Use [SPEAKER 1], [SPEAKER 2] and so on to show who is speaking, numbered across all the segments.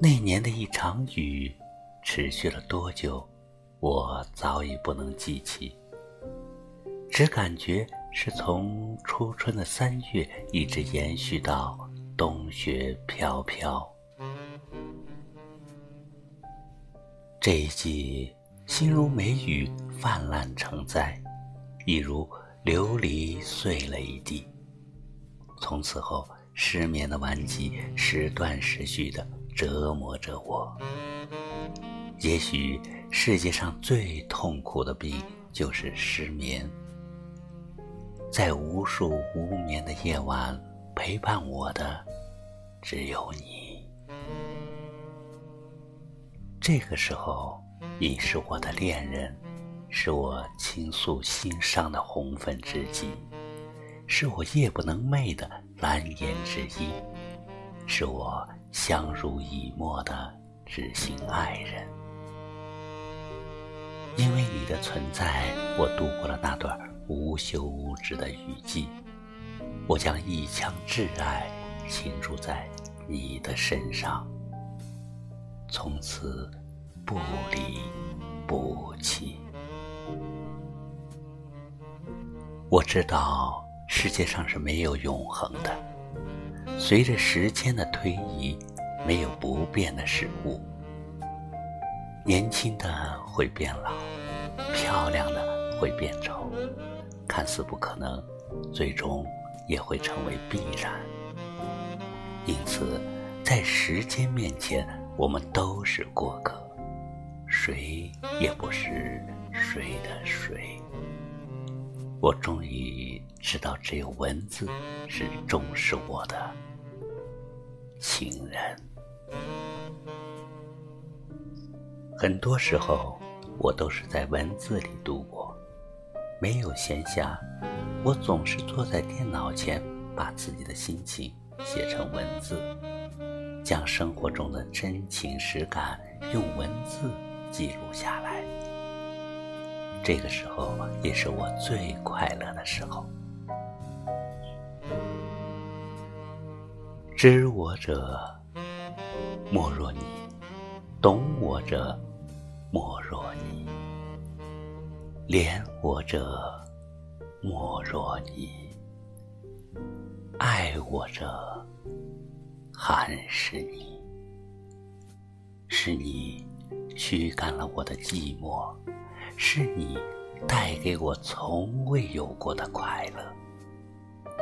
[SPEAKER 1] 那年的一场雨，持续了多久，我早已不能记起，只感觉是从初春的三月一直延续到冬雪飘飘。这一季，心如梅雨泛滥成灾，一如琉璃碎了一地。从此后，失眠的顽疾时断时续的。折磨着我。也许世界上最痛苦的病就是失眠。在无数无眠的夜晚，陪伴我的只有你。这个时候，你是我的恋人，是我倾诉心伤的红粉知己，是我夜不能寐的蓝颜知音，是我。相濡以沫的知心爱人，因为你的存在，我度过了那段无休无止的雨季。我将一腔挚爱倾注在你的身上，从此不离不弃。我知道世界上是没有永恒的。随着时间的推移，没有不变的事物。年轻的会变老，漂亮的会变丑，看似不可能，最终也会成为必然。因此，在时间面前，我们都是过客，谁也不是谁的谁。我终于知道，只有文字是重视我的。情人，很多时候我都是在文字里度过，没有闲暇，我总是坐在电脑前，把自己的心情写成文字，将生活中的真情实感用文字记录下来。这个时候也是我最快乐的时候。知我者，莫若你；懂我者，莫若你；怜我者，莫若你；爱我者，还是你。是你驱赶了我的寂寞，是你带给我从未有过的快乐，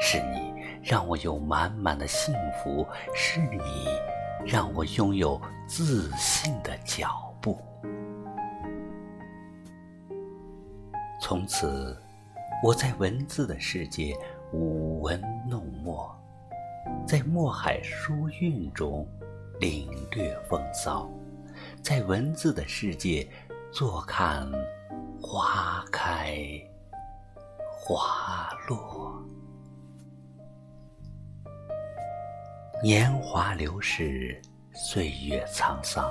[SPEAKER 1] 是你。让我有满满的幸福，是你让我拥有自信的脚步。从此，我在文字的世界舞文弄墨，在墨海书韵中领略风骚，在文字的世界坐看花开花落。年华流逝，岁月沧桑，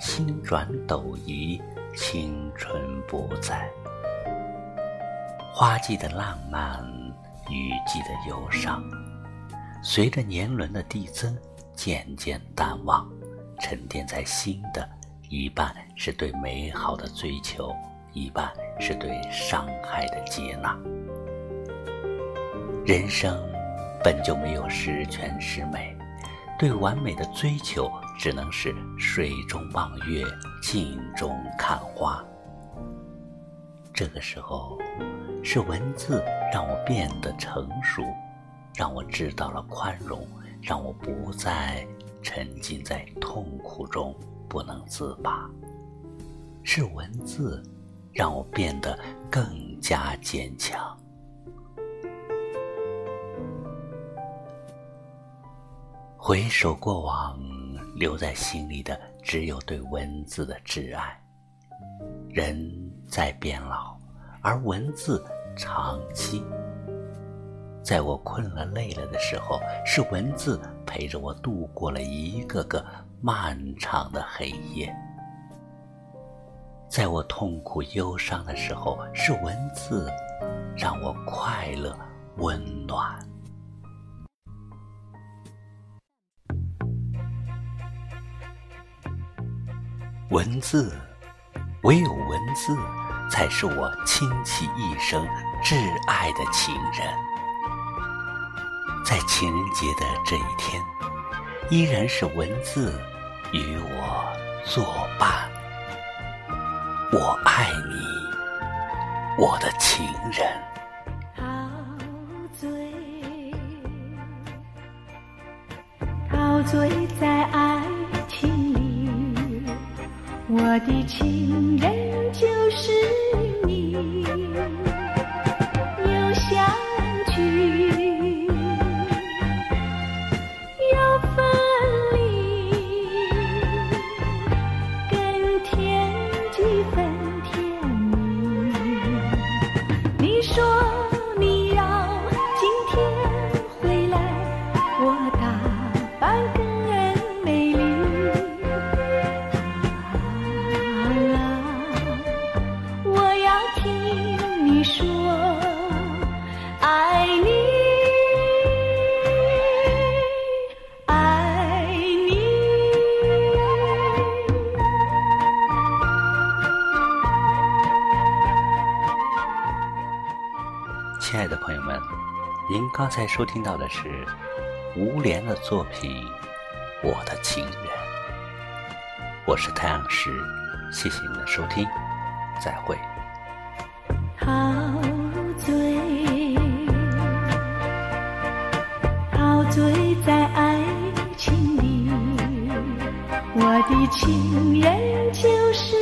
[SPEAKER 1] 星转斗移，青春不在。花季的浪漫，雨季的忧伤，随着年轮的递增，渐渐淡忘，沉淀在心的一半是对美好的追求，一半是对伤害的接纳。人生。本就没有十全十美，对完美的追求只能是水中望月，镜中看花。这个时候，是文字让我变得成熟，让我知道了宽容，让我不再沉浸在痛苦中不能自拔。是文字让我变得更加坚强。回首过往，留在心里的只有对文字的挚爱。人在变老，而文字长期。在我困了累了的时候，是文字陪着我度过了一个个漫长的黑夜；在我痛苦忧伤的时候，是文字让我快乐温暖。文字，唯有文字，才是我倾其一生挚爱的情人。在情人节的这一天，依然是文字与我作伴。我爱你，我的情人。
[SPEAKER 2] 陶醉，陶醉在爱情里，我的情人就是你。
[SPEAKER 1] 亲爱的朋友们，您刚才收听到的是吴莲的作品《我的情人》，我是太阳石，谢谢您的收听，再会。
[SPEAKER 2] 陶醉，陶醉在爱情里，我的情人就是